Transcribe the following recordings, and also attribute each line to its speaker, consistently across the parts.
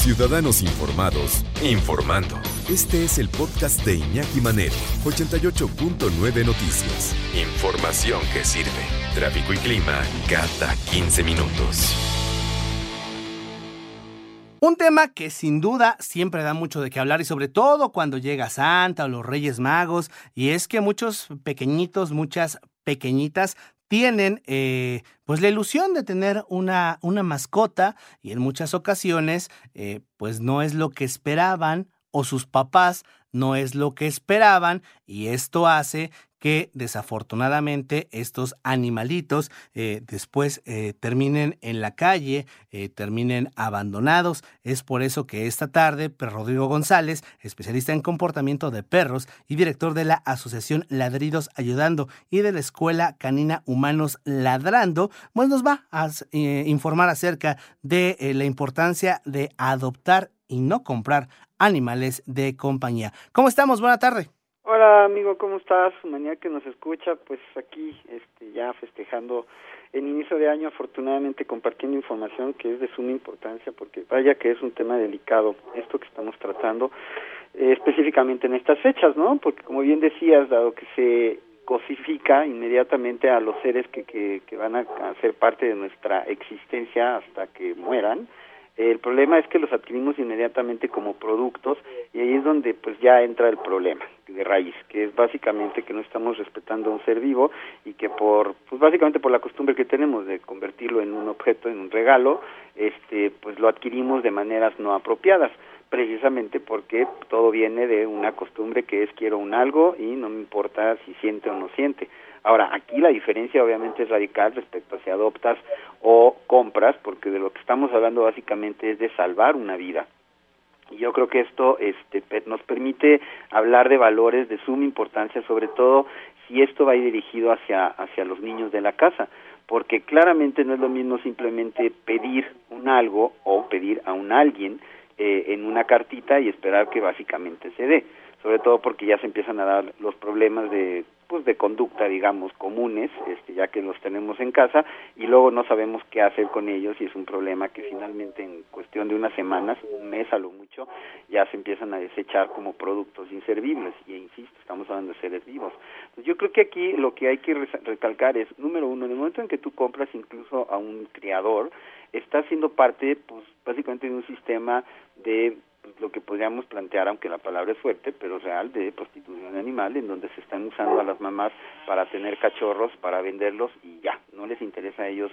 Speaker 1: Ciudadanos Informados, informando. Este es el podcast de Iñaki Manero, 88.9 Noticias. Información que sirve. Tráfico y clima cada 15 minutos.
Speaker 2: Un tema que sin duda siempre da mucho de qué hablar y sobre todo cuando llega Santa o los Reyes Magos y es que muchos pequeñitos, muchas pequeñitas tienen eh, pues la ilusión de tener una, una, mascota y en muchas ocasiones eh, pues no es lo que esperaban o sus papás no es lo que esperaban y esto hace que desafortunadamente estos animalitos eh, después eh, terminen en la calle, eh, terminen abandonados. Es por eso que esta tarde, Per Rodrigo González, especialista en comportamiento de perros y director de la Asociación Ladridos Ayudando y de la Escuela Canina Humanos Ladrando, pues nos va a informar acerca de la importancia de adoptar y no comprar animales de compañía. ¿Cómo estamos? Buena tarde.
Speaker 3: Hola amigo, ¿cómo estás? Mañana que nos escucha, pues aquí este, ya festejando el inicio de año, afortunadamente compartiendo información que es de suma importancia porque vaya que es un tema delicado esto que estamos tratando eh, específicamente en estas fechas, ¿no? Porque como bien decías, dado que se cosifica inmediatamente a los seres que, que, que van a ser parte de nuestra existencia hasta que mueran, el problema es que los adquirimos inmediatamente como productos y ahí es donde pues ya entra el problema de raíz, que es básicamente que no estamos respetando a un ser vivo y que por pues básicamente por la costumbre que tenemos de convertirlo en un objeto, en un regalo, este pues lo adquirimos de maneras no apropiadas precisamente porque todo viene de una costumbre que es quiero un algo y no me importa si siente o no siente. Ahora, aquí la diferencia obviamente es radical respecto a si adoptas o compras, porque de lo que estamos hablando básicamente es de salvar una vida. Y yo creo que esto este, nos permite hablar de valores de suma importancia, sobre todo si esto va dirigido hacia, hacia los niños de la casa, porque claramente no es lo mismo simplemente pedir un algo o pedir a un alguien eh, en una cartita y esperar que básicamente se dé, sobre todo porque ya se empiezan a dar los problemas de pues de conducta digamos comunes este ya que los tenemos en casa y luego no sabemos qué hacer con ellos y es un problema que finalmente en cuestión de unas semanas un mes a lo mucho ya se empiezan a desechar como productos inservibles. Y insisto estamos hablando de seres vivos. Pues yo creo que aquí lo que hay que recalcar es número uno en el momento en que tú compras incluso a un criador está siendo parte pues básicamente de un sistema de pues, lo que podríamos plantear, aunque la palabra es fuerte, pero real, de prostitución animal, en donde se están usando a las mamás para tener cachorros, para venderlos y ya, no les interesa a ellos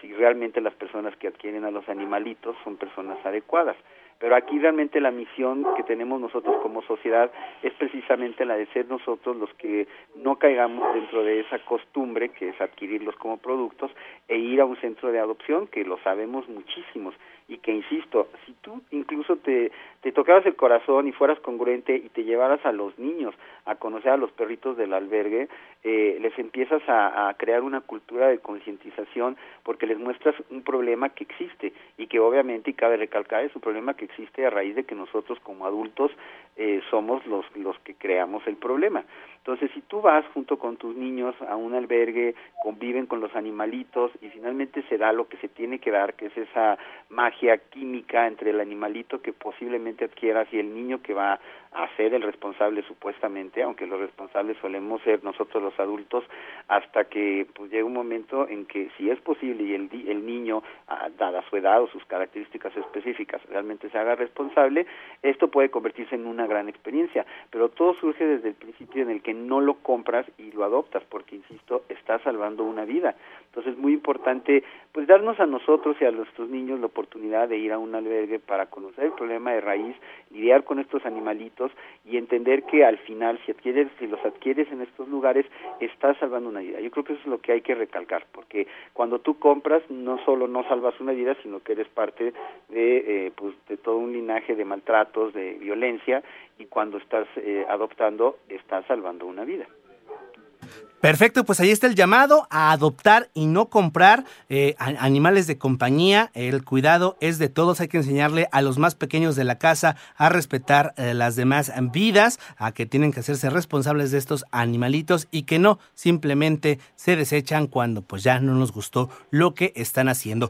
Speaker 3: si realmente las personas que adquieren a los animalitos son personas adecuadas. Pero aquí realmente la misión que tenemos nosotros como sociedad es precisamente la de ser nosotros los que no caigamos dentro de esa costumbre que es adquirirlos como productos e ir a un centro de adopción, que lo sabemos muchísimos y que insisto, si tú incluso te, te tocabas el corazón y fueras congruente y te llevaras a los niños a conocer a los perritos del albergue, eh, les empiezas a, a crear una cultura de concientización porque les muestras un problema que existe y que obviamente, y cabe recalcar, es un problema que existe a raíz de que nosotros como adultos eh, somos los, los que creamos el problema. Entonces, si tú vas junto con tus niños a un albergue, conviven con los animalitos y finalmente se da lo que se tiene que dar, que es esa magia química entre el animalito que posiblemente adquieras y el niño que va a ser el responsable supuestamente, aunque los responsables solemos ser nosotros los adultos, hasta que pues llega un momento en que si es posible y el, el niño, dada su edad o sus características específicas, realmente se haga responsable, esto puede convertirse en una gran experiencia, pero todo surge desde el principio en el que no lo compras y lo adoptas, porque insisto, está salvando una vida. Entonces es muy importante pues darnos a nosotros y a nuestros niños la oportunidad de ir a un albergue para conocer el problema de raíz, lidiar con estos animalitos y entender que al final si adquieres si los adquieres en estos lugares estás salvando una vida. Yo creo que eso es lo que hay que recalcar, porque cuando tú compras no solo no salvas una vida, sino que eres parte de eh, pues de todo un linaje de maltratos, de violencia y cuando estás eh, adoptando estás salvando una vida.
Speaker 2: Perfecto, pues ahí está el llamado a adoptar y no comprar eh, animales de compañía. El cuidado es de todos. Hay que enseñarle a los más pequeños de la casa a respetar eh, las demás vidas, a que tienen que hacerse responsables de estos animalitos y que no simplemente se desechan cuando pues ya no nos gustó lo que están haciendo.